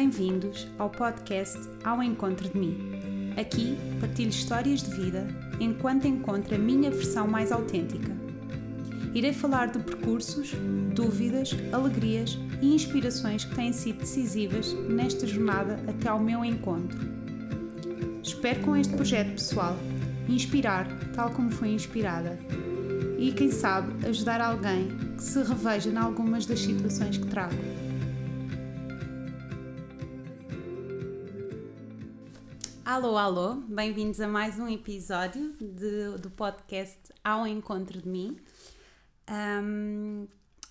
Bem-vindos ao podcast Ao Encontro de Mim. Aqui partilho histórias de vida enquanto encontro a minha versão mais autêntica. Irei falar de percursos, dúvidas, alegrias e inspirações que têm sido decisivas nesta jornada até ao meu encontro. Espero com este projeto pessoal inspirar tal como fui inspirada e, quem sabe, ajudar alguém que se reveja em algumas das situações que trago. Alô, alô, bem-vindos a mais um episódio de, do podcast Ao Encontro de Mim. Um,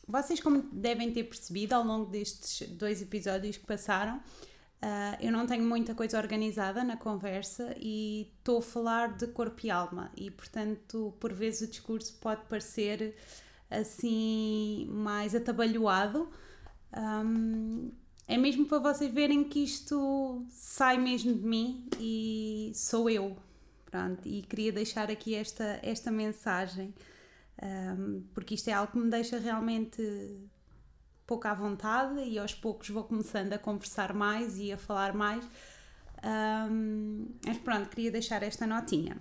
vocês, como devem ter percebido ao longo destes dois episódios que passaram, uh, eu não tenho muita coisa organizada na conversa e estou a falar de corpo e alma, e portanto, por vezes o discurso pode parecer assim mais atabalhoado. Um, é mesmo para vocês verem que isto sai mesmo de mim e sou eu. Pronto, e queria deixar aqui esta, esta mensagem, um, porque isto é algo que me deixa realmente pouco à vontade e aos poucos vou começando a conversar mais e a falar mais. Um, mas pronto, queria deixar esta notinha.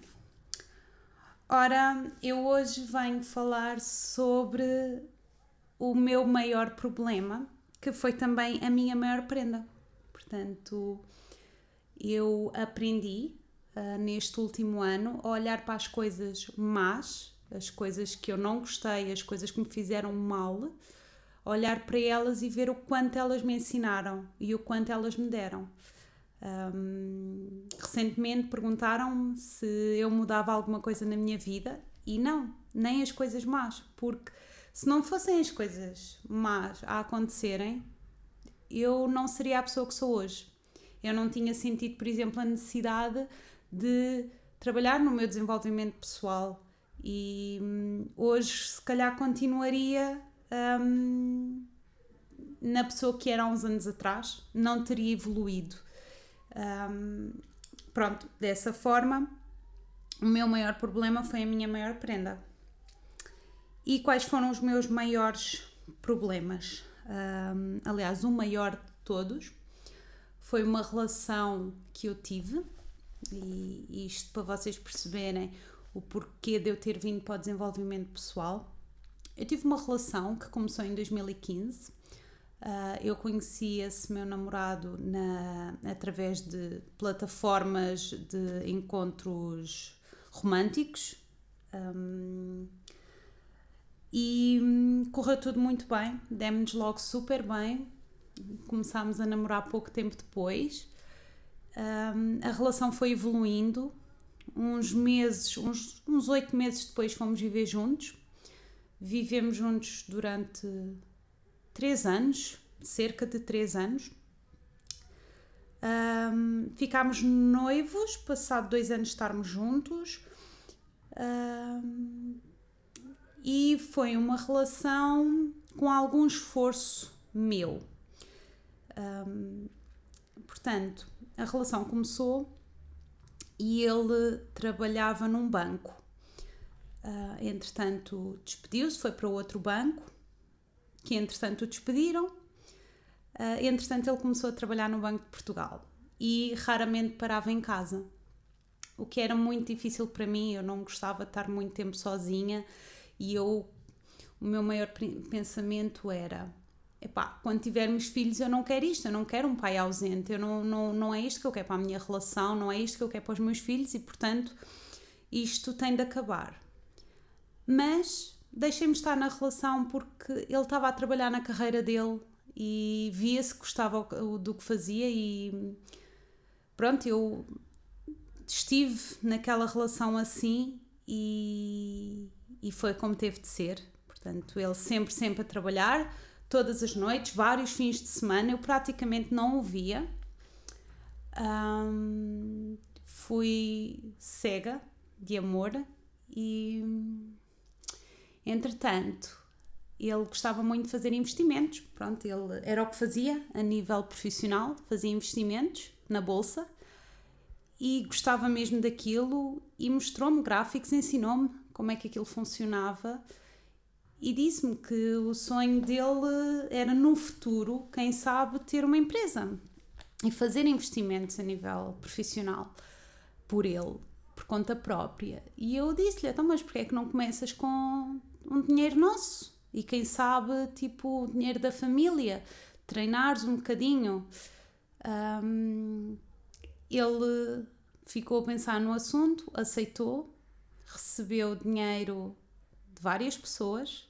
Ora, eu hoje venho falar sobre o meu maior problema que foi também a minha maior prenda. Portanto, eu aprendi uh, neste último ano a olhar para as coisas más, as coisas que eu não gostei, as coisas que me fizeram mal, olhar para elas e ver o quanto elas me ensinaram e o quanto elas me deram. Um, recentemente perguntaram-me se eu mudava alguma coisa na minha vida e não, nem as coisas más, porque se não fossem as coisas más a acontecerem, eu não seria a pessoa que sou hoje. Eu não tinha sentido, por exemplo, a necessidade de trabalhar no meu desenvolvimento pessoal e hum, hoje, se calhar, continuaria hum, na pessoa que era há uns anos atrás, não teria evoluído. Hum, pronto, dessa forma, o meu maior problema foi a minha maior prenda. E quais foram os meus maiores problemas? Um, aliás, o maior de todos foi uma relação que eu tive, e isto para vocês perceberem o porquê de eu ter vindo para o desenvolvimento pessoal. Eu tive uma relação que começou em 2015. Uh, ah, eu conheci esse meu namorado na, através de plataformas de encontros românticos. Um, e hum, correu tudo muito bem, demos logo super bem. Começámos a namorar pouco tempo depois. Um, a relação foi evoluindo. Uns meses, uns, uns oito meses depois, fomos viver juntos. Vivemos juntos durante três anos, cerca de três anos. Um, ficámos noivos, passado dois anos estarmos juntos. Um, e foi uma relação com algum esforço meu. Um, portanto, a relação começou e ele trabalhava num banco. Uh, entretanto, despediu-se, foi para outro banco, que entretanto o despediram. Uh, entretanto, ele começou a trabalhar no Banco de Portugal e raramente parava em casa, o que era muito difícil para mim. Eu não gostava de estar muito tempo sozinha e eu, o meu maior pensamento era: epá, quando tivermos filhos, eu não quero isto, eu não quero um pai ausente, eu não, não, não é isto que eu quero para a minha relação, não é isto que eu quero para os meus filhos e, portanto, isto tem de acabar. Mas deixei-me estar na relação porque ele estava a trabalhar na carreira dele e via-se que gostava do que fazia e pronto, eu estive naquela relação assim e, e foi como teve de ser. Portanto, ele sempre, sempre a trabalhar, todas as noites, vários fins de semana, eu praticamente não o via. Um, fui cega de amor e, entretanto, ele gostava muito de fazer investimentos. Pronto, ele era o que fazia a nível profissional, fazia investimentos na bolsa e gostava mesmo daquilo e mostrou-me gráficos, ensinou-me como é que aquilo funcionava e disse-me que o sonho dele era no futuro, quem sabe, ter uma empresa. e fazer investimentos a nível profissional por ele, por conta própria. E eu disse-lhe: então, mas porquê é que não começas com um dinheiro nosso? E quem sabe, tipo, o dinheiro da família, treinares um bocadinho. Um, ele ficou a pensar no assunto, aceitou, recebeu dinheiro de várias pessoas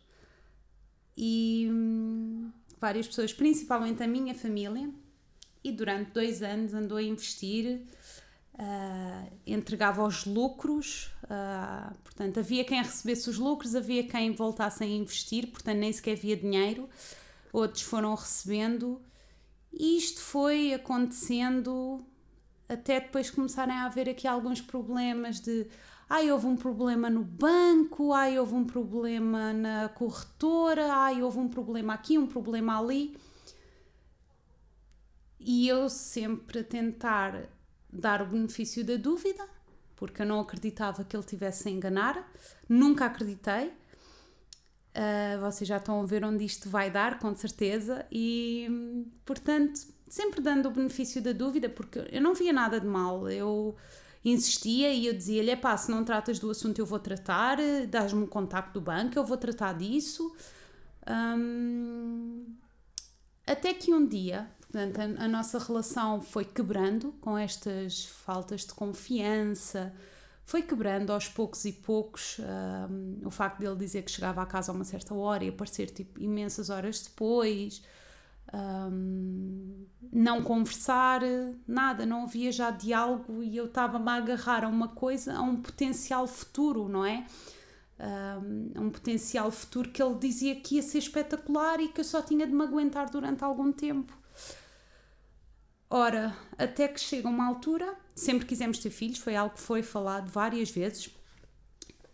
e hum, várias pessoas, principalmente a minha família, e durante dois anos andou a investir, uh, entregava os lucros, uh, portanto, havia quem recebesse os lucros, havia quem voltasse a investir, portanto, nem sequer havia dinheiro, outros foram recebendo, e isto foi acontecendo até depois começarem a haver aqui alguns problemas de ai, houve um problema no banco, ai, houve um problema na corretora, ai, houve um problema aqui, um problema ali. E eu sempre a tentar dar o benefício da dúvida, porque eu não acreditava que ele tivesse a enganar, nunca acreditei. Uh, vocês já estão a ver onde isto vai dar, com certeza, e portanto, sempre dando o benefício da dúvida, porque eu não via nada de mal. Eu insistia e eu dizia-lhe: pá, se não tratas do assunto, eu vou tratar, dás-me o contacto do banco, eu vou tratar disso. Um, até que um dia, portanto, a, a, nossa relação foi quebrando com estas faltas de confiança, foi quebrando aos poucos e poucos. Um, o facto dele dizer que chegava a casa a uma certa hora e aparecer tipo, imensas horas depois um, não conversar, nada, não havia já diálogo e eu estava-me a agarrar a uma coisa, a um potencial futuro, não é? Um, um potencial futuro que ele dizia que ia ser espetacular e que eu só tinha de me aguentar durante algum tempo. Ora, até que chega uma altura, sempre quisemos ter filhos, foi algo que foi falado várias vezes,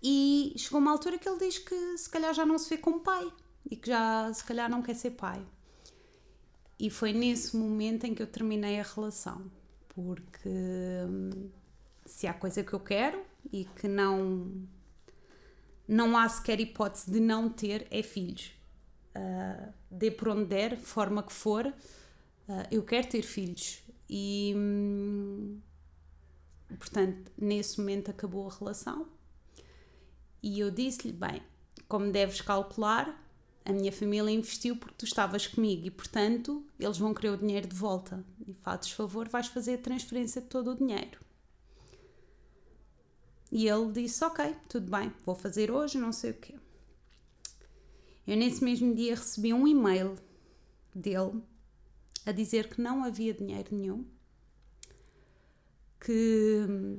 e chegou uma altura que ele diz que se calhar já não se vê como pai e que já se calhar não quer ser pai. E foi nesse momento em que eu terminei a relação, porque hum, se há coisa que eu quero e que não não há sequer hipótese de não ter é filhos. Uh, dê por onde der, forma que for, uh, eu quero ter filhos. E hum, portanto, nesse momento acabou a relação. E eu disse-lhe: bem, como deves calcular, a minha família investiu porque tu estavas comigo e, portanto, eles vão querer o dinheiro de volta. E fazes favor, vais fazer a transferência de todo o dinheiro. E ele disse: Ok, tudo bem, vou fazer hoje, não sei o quê. Eu, nesse mesmo dia, recebi um e-mail dele a dizer que não havia dinheiro nenhum, que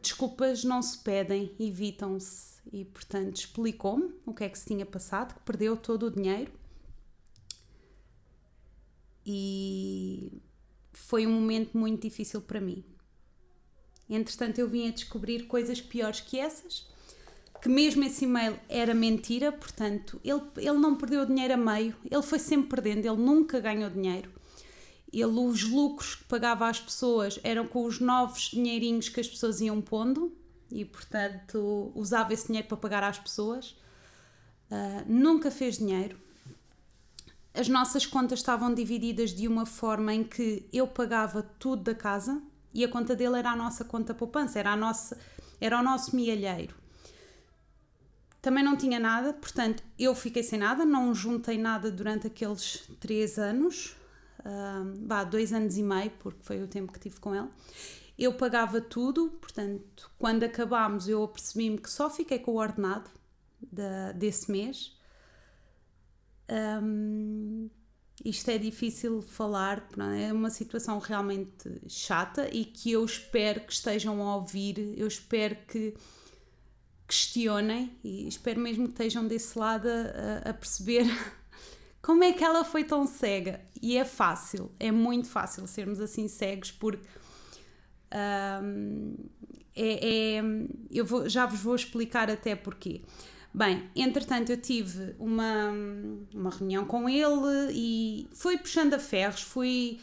desculpas não se pedem, evitam-se. E, portanto, explicou-me o que é que se tinha passado, que perdeu todo o dinheiro. E foi um momento muito difícil para mim. Entretanto, eu vim a descobrir coisas piores que essas, que mesmo esse e-mail era mentira, portanto, ele, ele não perdeu o dinheiro a meio, ele foi sempre perdendo, ele nunca ganhou dinheiro ele, os lucros que pagava às pessoas eram com os novos dinheirinhos que as pessoas iam pondo e, portanto, usava esse dinheiro para pagar às pessoas. Uh, nunca fez dinheiro. As nossas contas estavam divididas de uma forma em que eu pagava tudo da casa e a conta dele era a nossa conta poupança, era, a nossa, era o nosso mielheiro. Também não tinha nada, portanto, eu fiquei sem nada, não juntei nada durante aqueles três anos uh, dois anos e meio, porque foi o tempo que tive com ele. Eu pagava tudo, portanto, quando acabámos, eu apercebi-me que só fiquei com o ordenado de, desse mês. Um, isto é difícil falar, é uma situação realmente chata e que eu espero que estejam a ouvir, eu espero que questionem e espero mesmo que estejam desse lado a, a perceber como é que ela foi tão cega? E é fácil, é muito fácil sermos assim cegos, porque é, é, eu vou, já vos vou explicar até porquê. Bem, entretanto eu tive uma, uma reunião com ele e fui puxando a ferros, fui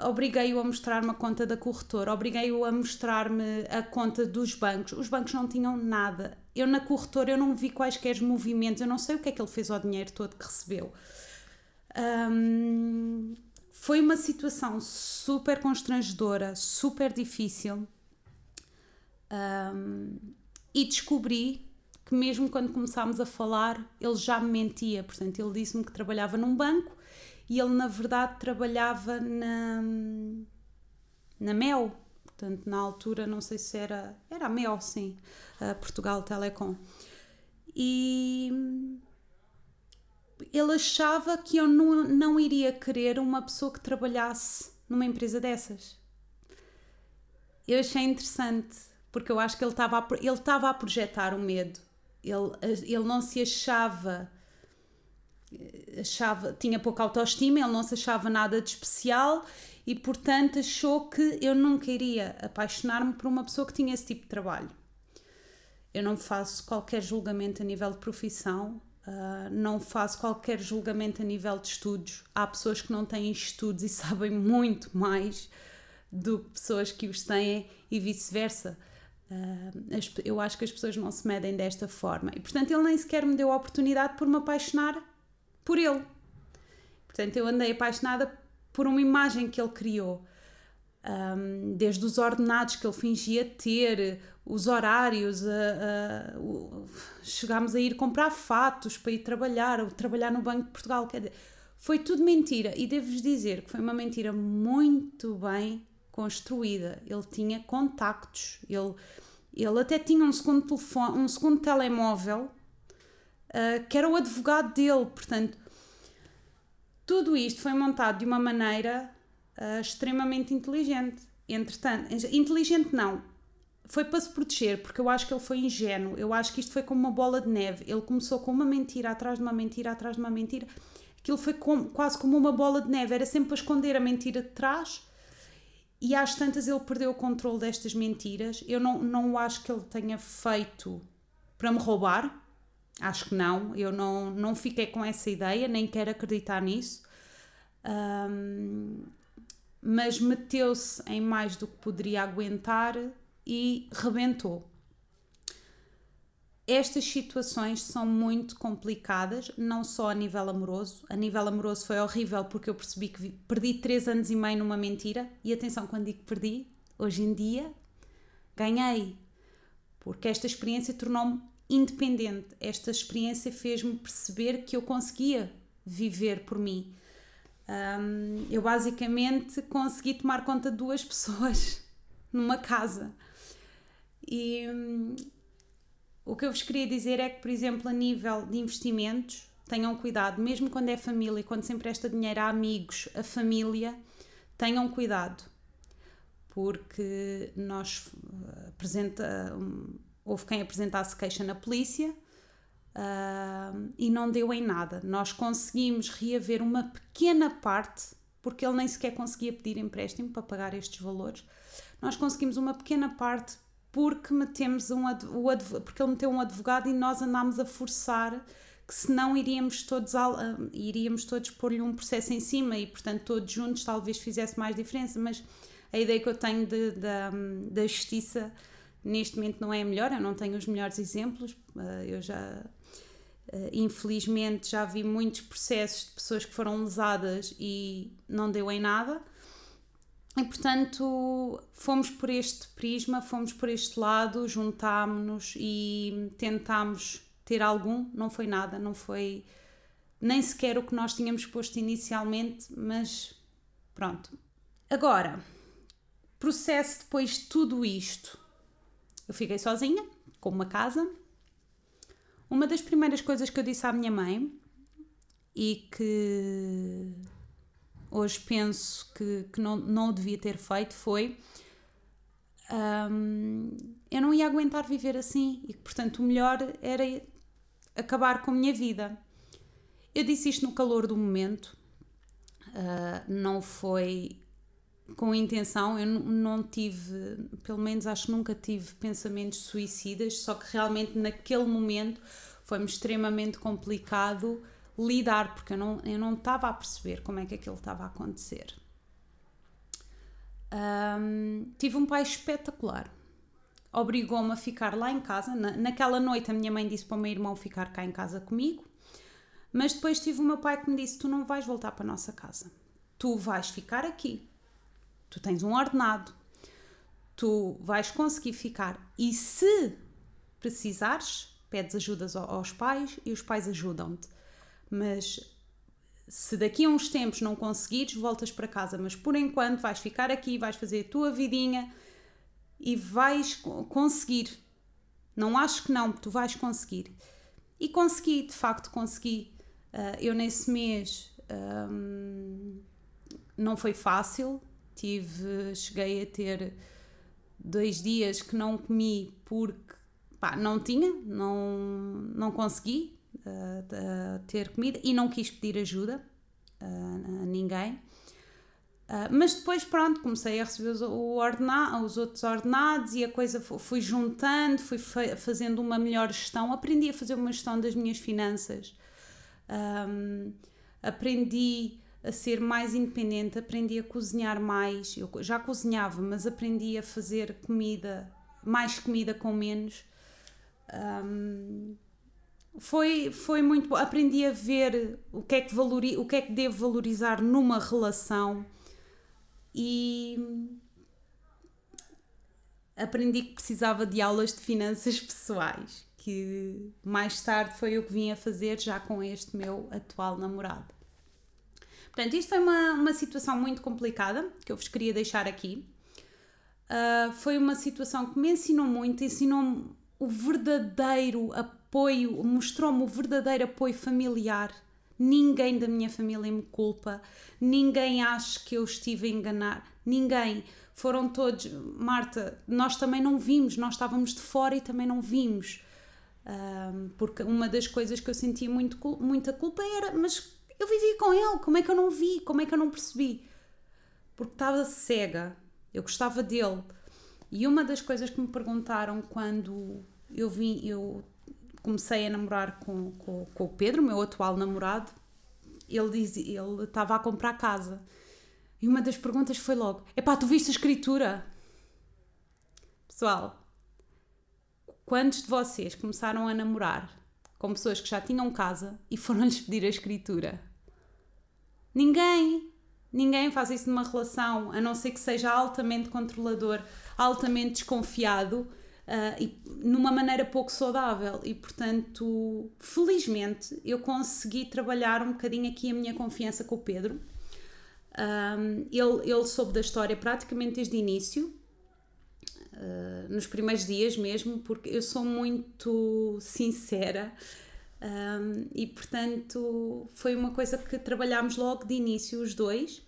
obriguei-o a mostrar-me a conta da corretora, obriguei-o a mostrar-me a conta dos bancos. Os bancos não tinham nada. Eu na corretora eu não vi quaisquer movimentos, eu não sei o que é que ele fez ao dinheiro todo que recebeu. Foi uma situação super constrangedora, super difícil. Um, e descobri que mesmo quando começámos a falar, ele já me mentia. Portanto, ele disse-me que trabalhava num banco e ele, na verdade, trabalhava na, na Mel. Portanto, na altura, não sei se era. Era a Mel, sim. A Portugal Telecom. E ele achava que eu não, não iria querer uma pessoa que trabalhasse numa empresa dessas. Eu achei interessante, porque eu acho que ele estava a, a projetar o medo. Ele, ele não se achava achava, tinha pouca autoestima, ele não se achava nada de especial e, portanto, achou que eu nunca iria apaixonar-me por uma pessoa que tinha esse tipo de trabalho. Eu não faço qualquer julgamento a nível de profissão, uh, não faço qualquer julgamento a nível de estudos. Há pessoas que não têm estudos e sabem muito mais do que pessoas que os têm e vice-versa. Uh, eu acho que as pessoas não se medem desta forma. E, portanto, ele nem sequer me deu a oportunidade por me apaixonar por ele. Portanto, eu andei apaixonada por uma imagem que ele criou. Um, desde os ordenados que ele fingia ter, os horários, a, a, o, chegámos a ir comprar fatos para ir trabalhar, trabalhar no Banco de Portugal. Foi tudo mentira e devo-vos dizer que foi uma mentira muito bem construída. Ele tinha contactos, ele, ele até tinha um segundo telefone, um segundo telemóvel uh, que era o advogado dele, portanto tudo isto foi montado de uma maneira uh, extremamente inteligente. Entretanto, inteligente não, foi para se proteger, porque eu acho que ele foi ingênuo. Eu acho que isto foi como uma bola de neve. Ele começou com uma mentira atrás de uma mentira atrás de uma mentira. Aquilo foi como, quase como uma bola de neve. Era sempre para esconder a mentira de trás. E às tantas ele perdeu o controle destas mentiras. Eu não, não acho que ele tenha feito para me roubar. Acho que não. Eu não, não fiquei com essa ideia, nem quero acreditar nisso. Um, mas meteu-se em mais do que poderia aguentar e rebentou. Estas situações são muito complicadas, não só a nível amoroso. A nível amoroso foi horrível porque eu percebi que perdi três anos e meio numa mentira. E atenção, quando digo perdi, hoje em dia ganhei. Porque esta experiência tornou-me independente. Esta experiência fez-me perceber que eu conseguia viver por mim. Um, eu basicamente consegui tomar conta de duas pessoas numa casa. E um, o que eu vos queria dizer é que, por exemplo, a nível de investimentos, tenham cuidado, mesmo quando é família, quando se empresta dinheiro a amigos, a família, tenham cuidado, porque nós eh, apresenta, um, houve quem apresentasse queixa na polícia uh, e não deu em nada. Nós conseguimos reaver uma pequena parte, porque ele nem sequer conseguia pedir empréstimo para pagar estes valores. Nós conseguimos uma pequena parte porque metemos um o porque ele meteu um advogado e nós andámos a forçar que senão iríamos todos uh, iríamos todos pôr-lhe um processo em cima e portanto todos juntos talvez fizesse mais diferença, mas a ideia que eu tenho de, de, da justiça neste momento não é a melhor, eu não tenho os melhores exemplos, uh, eu já infelizmente já vi muitos processos de pessoas que foram lesadas e não deu em nada. E portanto fomos por este prisma, fomos por este lado, juntámos-nos e tentámos ter algum, não foi nada, não foi nem sequer o que nós tínhamos posto inicialmente, mas pronto. Agora, processo depois de tudo isto, eu fiquei sozinha, com uma casa, uma das primeiras coisas que eu disse à minha mãe e que hoje penso que, que não, não o devia ter feito foi um, eu não ia aguentar viver assim e que, portanto, o melhor era acabar com a minha vida. Eu disse isto no calor do momento, uh, não foi com intenção, eu não tive, pelo menos acho que nunca tive pensamentos suicidas, só que realmente naquele momento foi-me extremamente complicado lidar, porque eu não, eu não estava a perceber como é que aquilo estava a acontecer. Um, tive um pai espetacular. Obrigou-me a ficar lá em casa. Na, naquela noite, a minha mãe disse para o meu irmão ficar cá em casa comigo. Mas depois tive o meu pai que me disse: Tu não vais voltar para a nossa casa tu vais ficar aqui, tu tens um ordenado, tu vais conseguir ficar e se precisares, pedes ajudas aos pais e os pais ajudam-te. Mas se daqui a uns tempos não conseguires, voltas para casa. Mas por enquanto vais ficar aqui, vais fazer a tua vidinha e vais conseguir. Não acho que não, tu vais conseguir. E consegui, de facto consegui. Uh, eu nesse mês não foi fácil, tive, cheguei a ter dois dias que não comi porque pá, não tinha, não, não consegui uh, ter comida e não quis pedir ajuda uh, a ninguém. Mas depois, pronto, comecei a receber os, ordena, os outros ordenados e a coisa fui juntando, fui fazendo uma melhor gestão. Aprendi a fazer uma gestão das minhas finanças, um, aprendi a ser mais independente, aprendi a cozinhar mais. Eu já cozinhava, mas aprendi a fazer comida, mais comida com menos. Um, foi, foi muito bom. Aprendi a ver o que, é que valori, o que é que devo valorizar numa relação e aprendi que precisava de aulas de finanças pessoais, que mais tarde foi o que vim a fazer já com este meu atual namorado. Portanto, isto foi uma, uma situação muito complicada que eu vos queria deixar aqui. Uh, foi uma situação que me ensinou muito, ensinou-me o verdadeiro apoio, mostrou-me o verdadeiro apoio familiar. Ninguém da minha família me culpa, ninguém acha que eu estive a enganar, ninguém. Foram todos, Marta, nós também não vimos, nós estávamos de fora e também não vimos. Um, ah, porque uma das coisas que eu sentia muito, muita culpa era, mas eu vivi com ele, como é que eu não vi? Como é que eu não percebi? Porque estava cega, eu gostava dele. E uma das coisas que me perguntaram quando eu vim, eu comecei a namorar com, com, com o Pedro, meu atual namorado, ele dizia, ele estava a comprar casa. E uma das perguntas foi logo: Epá, tu viste a escritura? Pessoal, quantos de vocês começaram a namorar com pessoas que já tinham casa e foram-lhes pedir a escritura? Ninguém, ninguém faz isso numa relação, a não ser que seja altamente controlador, altamente desconfiado uh, e numa maneira pouco saudável. E portanto, felizmente, eu consegui trabalhar um bocadinho aqui a minha confiança com o Pedro. Um, ele, ele soube da história praticamente desde o início, uh, nos primeiros dias mesmo, porque eu sou muito sincera um, e portanto foi uma coisa que trabalhámos logo de início, os dois.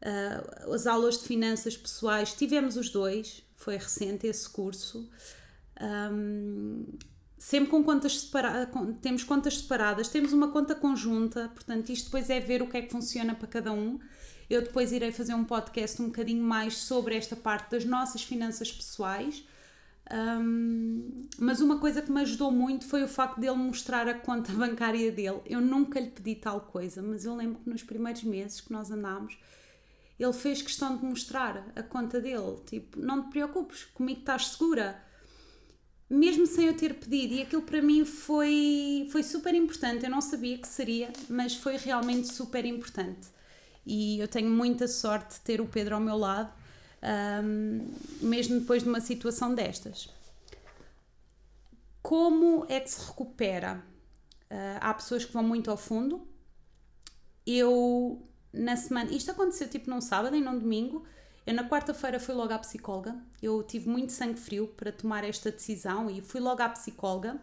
Uh, as aulas de finanças pessoais tivemos os dois, foi recente esse curso. Um, sempre com contas separadas, temos contas separadas, temos uma conta conjunta, portanto, isto depois é ver o que é que funciona para cada um. Eu depois irei fazer um podcast um bocadinho mais sobre esta parte das nossas finanças pessoais um, mas uma coisa que me ajudou muito foi o facto dele mostrar a conta bancária dele. Eu nunca lhe pedi tal coisa, mas eu lembro que nos primeiros meses que nós andámos, ele fez questão de mostrar a conta dele. Tipo, não te preocupes, comigo estás segura. Mesmo sem eu ter pedido, e aquilo para mim foi, foi super importante. Eu não sabia que seria, mas foi realmente super importante. E eu tenho muita sorte de ter o Pedro ao meu lado um, mesmo depois de uma situação destas. Como é que se recupera? Uh, há pessoas que vão muito ao fundo. Eu, na semana, isto aconteceu tipo num sábado e num domingo. Eu, na quarta-feira, fui logo à psicóloga. Eu tive muito sangue frio para tomar esta decisão e fui logo à psicóloga.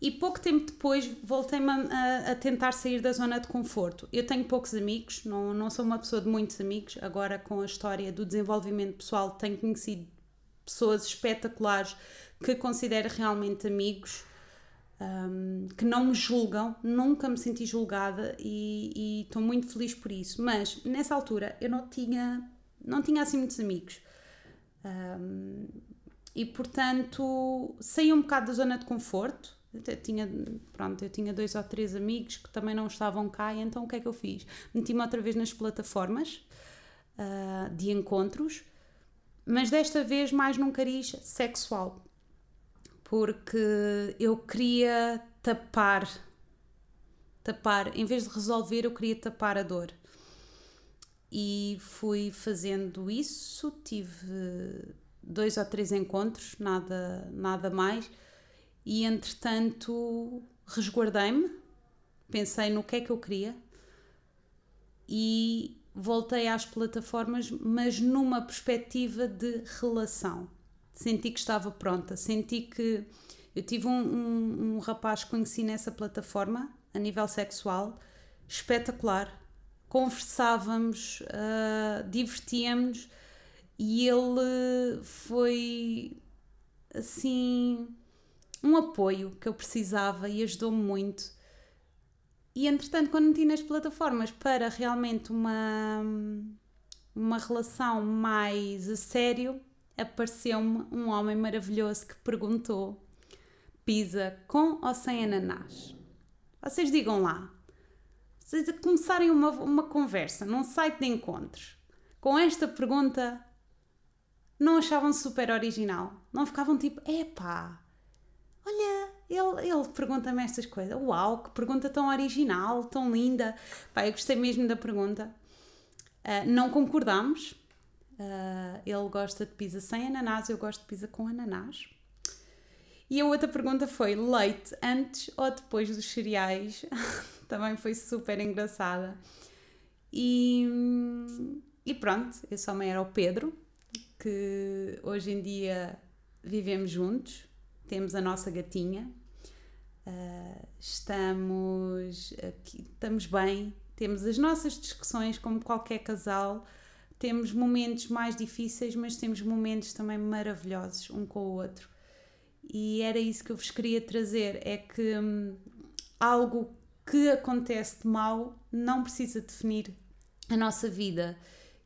E pouco tempo depois voltei-me a, a, tentar sair da zona de conforto. Eu tenho poucos amigos, não, não sou uma pessoa de muitos amigos. Agora, com a história do desenvolvimento pessoal, tenho conhecido pessoas espetaculares que considero realmente amigos, um, que não me julgam, nunca me senti julgada e estou muito feliz por isso. Mas nessa altura eu não tinha, não tinha assim muitos amigos. Um, e portanto saí um bocado da zona de conforto eu tinha, pronto, eu tinha dois ou três amigos que também não estavam cá, e então o que é que eu fiz? Meti-me outra vez nas plataformas uh, de encontros, mas desta vez mais num cariz sexual, porque eu queria tapar, tapar, em vez de resolver, eu queria tapar a dor. e fui fazendo isso. Tive dois ou três encontros, nada, nada mais, e entretanto resguardei-me, pensei no que é que eu queria e voltei às plataformas, mas numa perspectiva de relação. Senti que estava pronta, senti que eu tive um, um, um rapaz que conheci nessa plataforma a nível sexual espetacular. Conversávamos, uh, divertíamos e ele foi assim um apoio que eu precisava e ajudou-me muito. E entretanto, quando meti nas plataformas para realmente uma, uma relação mais a sério, apareceu-me um homem maravilhoso que perguntou: pizza com ou sem ananás? Vocês digam lá. Vocês começarem uma, uma conversa num site de encontros com esta pergunta, não achavam super original? Não ficavam tipo, epá, olha, ele, ele pergunta-me estas coisas. Uau, que pergunta tão original, tão linda. Pá, eu gostei mesmo da pergunta. Uh, não concordamos. Uh, ele gosta de pizza sem ananás, eu gosto de pizza com ananás. E a outra pergunta foi: leite antes ou depois dos cereais? Também foi super engraçada. E, e pronto, a mãe era o Pedro, que hoje em dia vivemos juntos, temos a nossa gatinha, uh, estamos, aqui, estamos bem, temos as nossas discussões como qualquer casal, temos momentos mais difíceis, mas temos momentos também maravilhosos um com o outro. E era isso que eu vos queria trazer: é que hum, algo que acontece de mal não precisa definir a nossa vida.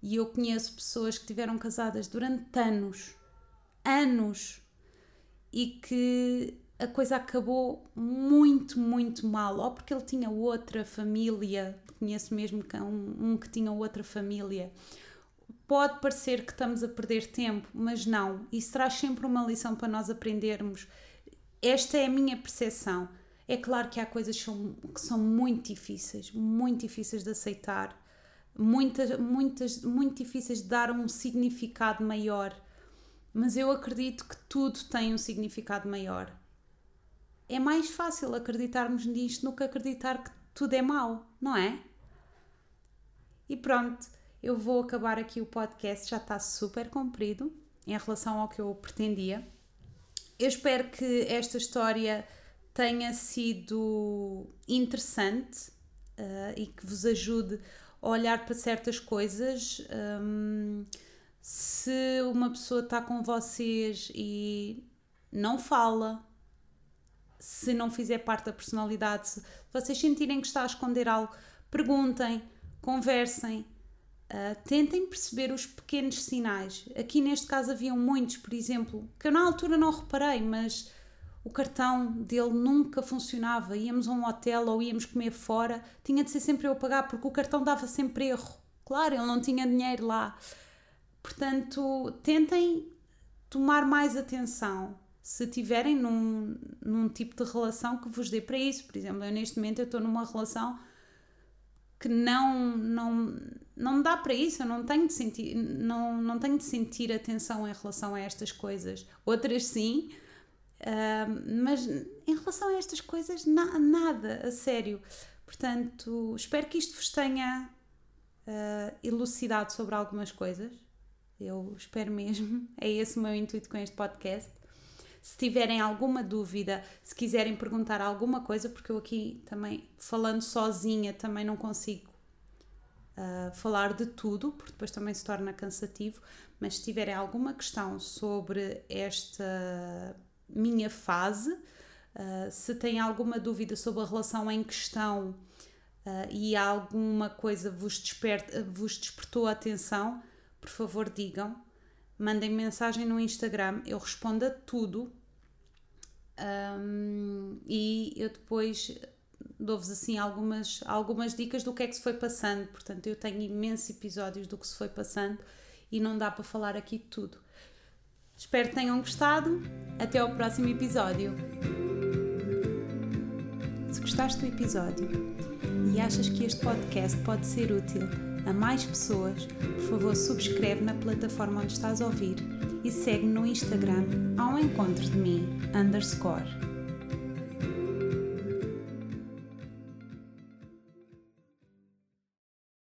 E eu conheço pessoas que tiveram casadas durante anos, anos, e que a coisa acabou muito, muito mal. Ou porque ele tinha outra família, conheço mesmo um, um que tinha outra família. Pode parecer que estamos a perder tempo, mas não. Isso traz sempre uma lição para nós aprendermos. Esta é a minha percepção. É claro que há coisas que são, que são muito difíceis, muito difíceis de aceitar muitas, muitas, muito difíceis de dar um significado maior, mas eu acredito que tudo tem um significado maior. É mais fácil acreditarmos nisto do que acreditar que tudo é mau, não é? E pronto, eu vou acabar aqui o podcast, já está super comprido em relação ao que eu pretendia. Eu espero que esta história tenha sido interessante uh, e que vos ajude olhar para certas coisas. Um, se uma pessoa está com vocês e não fala, se não fizer parte da personalidade, se vocês sentirem que está a esconder algo, perguntem, conversem, uh, tentem perceber os pequenos sinais. Aqui neste caso haviam muitos, por exemplo, que eu na altura não reparei, mas o cartão dele nunca funcionava. Íamos a um hotel ou íamos comer fora, tinha de ser sempre eu a pagar porque o cartão dava sempre erro. Claro, ele não tinha dinheiro lá. Portanto, tentem tomar mais atenção se tiverem num, num tipo de relação que vos dê para isso. Por exemplo, eu neste momento eu estou numa relação que não, não, não me dá para isso, eu não tenho, de sentir, não, não tenho de sentir atenção em relação a estas coisas. Outras sim, Uh, mas em relação a estas coisas, na, nada, a sério. Portanto, espero que isto vos tenha uh, elucidado sobre algumas coisas. Eu espero mesmo. É esse o meu intuito com este podcast. Se tiverem alguma dúvida, se quiserem perguntar alguma coisa, porque eu aqui também, falando sozinha, também não consigo uh, falar de tudo, porque depois também se torna cansativo. Mas se tiverem alguma questão sobre esta minha fase. Uh, se tem alguma dúvida sobre a relação em questão uh, e alguma coisa vos, desperta, vos despertou a atenção, por favor digam. Mandem mensagem no Instagram, eu respondo a tudo um, e eu depois dou-vos assim algumas, algumas dicas do que é que se foi passando. Portanto, eu tenho imensos episódios do que se foi passando e não dá para falar aqui tudo. Espero que tenham gostado. Até ao próximo episódio. Se gostaste do episódio e achas que este podcast pode ser útil a mais pessoas, por favor subscreve na plataforma onde estás a ouvir e segue-me no Instagram ao encontro de mim, underscore.